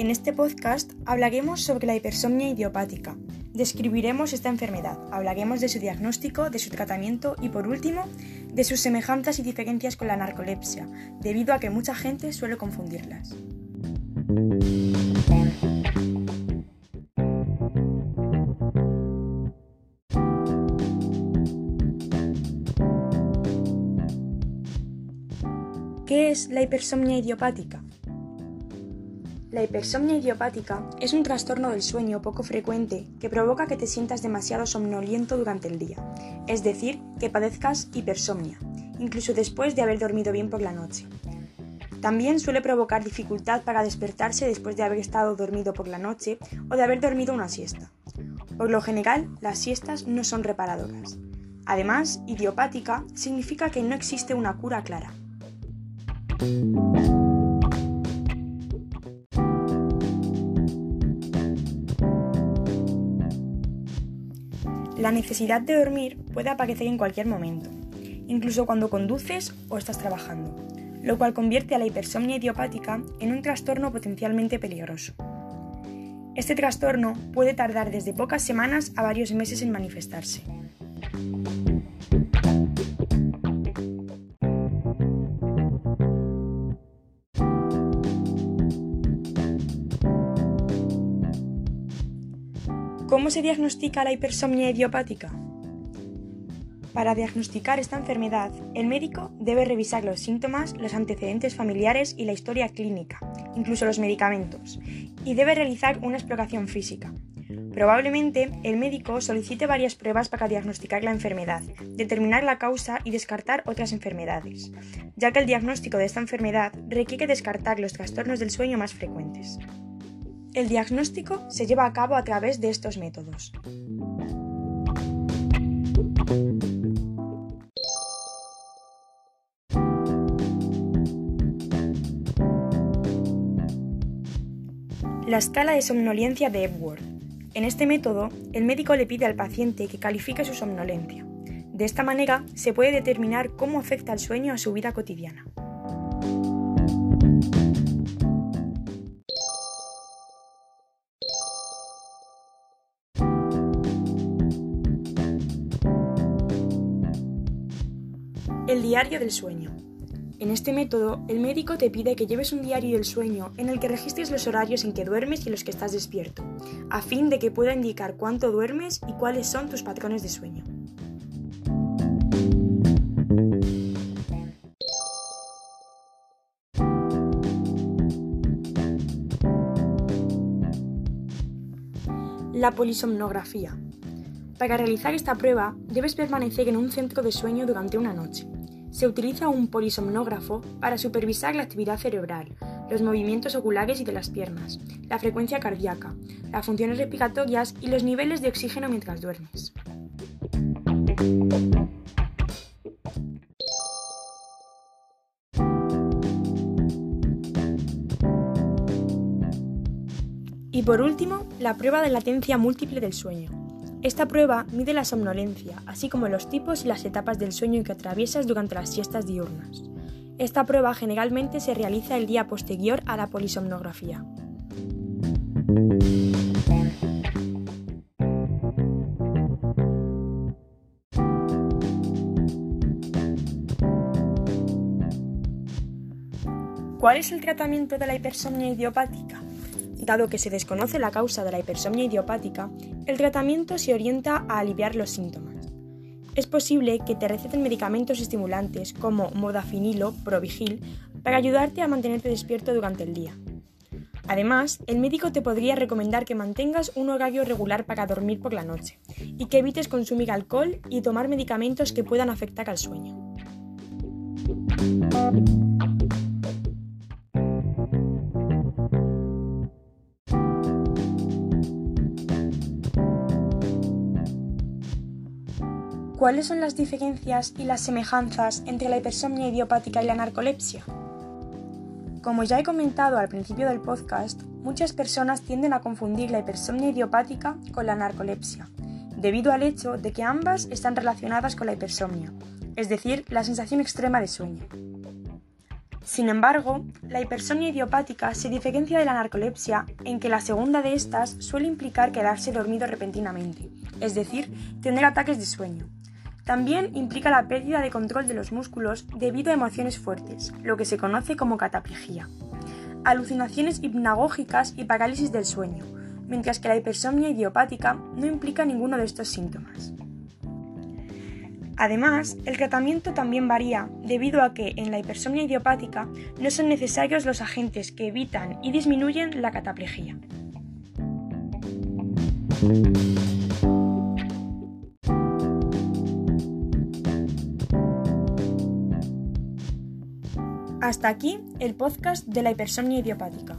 En este podcast hablaremos sobre la hipersomnia idiopática. Describiremos esta enfermedad, hablaremos de su diagnóstico, de su tratamiento y por último, de sus semejanzas y diferencias con la narcolepsia, debido a que mucha gente suele confundirlas. ¿Qué es la hipersomnia idiopática? La hipersomnia idiopática es un trastorno del sueño poco frecuente que provoca que te sientas demasiado somnoliento durante el día, es decir, que padezcas hipersomnia, incluso después de haber dormido bien por la noche. También suele provocar dificultad para despertarse después de haber estado dormido por la noche o de haber dormido una siesta. Por lo general, las siestas no son reparadoras. Además, idiopática significa que no existe una cura clara. La necesidad de dormir puede aparecer en cualquier momento, incluso cuando conduces o estás trabajando, lo cual convierte a la hipersomnia idiopática en un trastorno potencialmente peligroso. Este trastorno puede tardar desde pocas semanas a varios meses en manifestarse. ¿Cómo se diagnostica la hipersomnia idiopática? Para diagnosticar esta enfermedad, el médico debe revisar los síntomas, los antecedentes familiares y la historia clínica, incluso los medicamentos, y debe realizar una exploración física. Probablemente el médico solicite varias pruebas para diagnosticar la enfermedad, determinar la causa y descartar otras enfermedades, ya que el diagnóstico de esta enfermedad requiere descartar los trastornos del sueño más frecuentes. El diagnóstico se lleva a cabo a través de estos métodos. La escala de somnolencia de Epworth. En este método, el médico le pide al paciente que califique su somnolencia. De esta manera, se puede determinar cómo afecta el sueño a su vida cotidiana. El diario del sueño. En este método, el médico te pide que lleves un diario del sueño en el que registres los horarios en que duermes y en los que estás despierto, a fin de que pueda indicar cuánto duermes y cuáles son tus patrones de sueño. La polisomnografía. Para realizar esta prueba, debes permanecer en un centro de sueño durante una noche. Se utiliza un polisomnógrafo para supervisar la actividad cerebral, los movimientos oculares y de las piernas, la frecuencia cardíaca, las funciones respiratorias y los niveles de oxígeno mientras duermes. Y por último, la prueba de latencia múltiple del sueño. Esta prueba mide la somnolencia, así como los tipos y las etapas del sueño que atraviesas durante las siestas diurnas. Esta prueba generalmente se realiza el día posterior a la polisomnografía. ¿Cuál es el tratamiento de la hipersomnia idiopática? Dado que se desconoce la causa de la hipersomnia idiopática, el tratamiento se orienta a aliviar los síntomas. Es posible que te receten medicamentos estimulantes como modafinilo, provigil, para ayudarte a mantenerte despierto durante el día. Además, el médico te podría recomendar que mantengas un horario regular para dormir por la noche y que evites consumir alcohol y tomar medicamentos que puedan afectar al sueño. ¿Cuáles son las diferencias y las semejanzas entre la hipersomnia idiopática y la narcolepsia? Como ya he comentado al principio del podcast, muchas personas tienden a confundir la hipersomnia idiopática con la narcolepsia, debido al hecho de que ambas están relacionadas con la hipersomnia, es decir, la sensación extrema de sueño. Sin embargo, la hipersomnia idiopática se diferencia de la narcolepsia en que la segunda de estas suele implicar quedarse dormido repentinamente, es decir, tener ataques de sueño. También implica la pérdida de control de los músculos debido a emociones fuertes, lo que se conoce como cataplejía, alucinaciones hipnagógicas y parálisis del sueño, mientras que la hipersomnia idiopática no implica ninguno de estos síntomas. Además, el tratamiento también varía debido a que en la hipersomnia idiopática no son necesarios los agentes que evitan y disminuyen la cataplejía. Hasta aquí el podcast de la hipersomnia idiopática.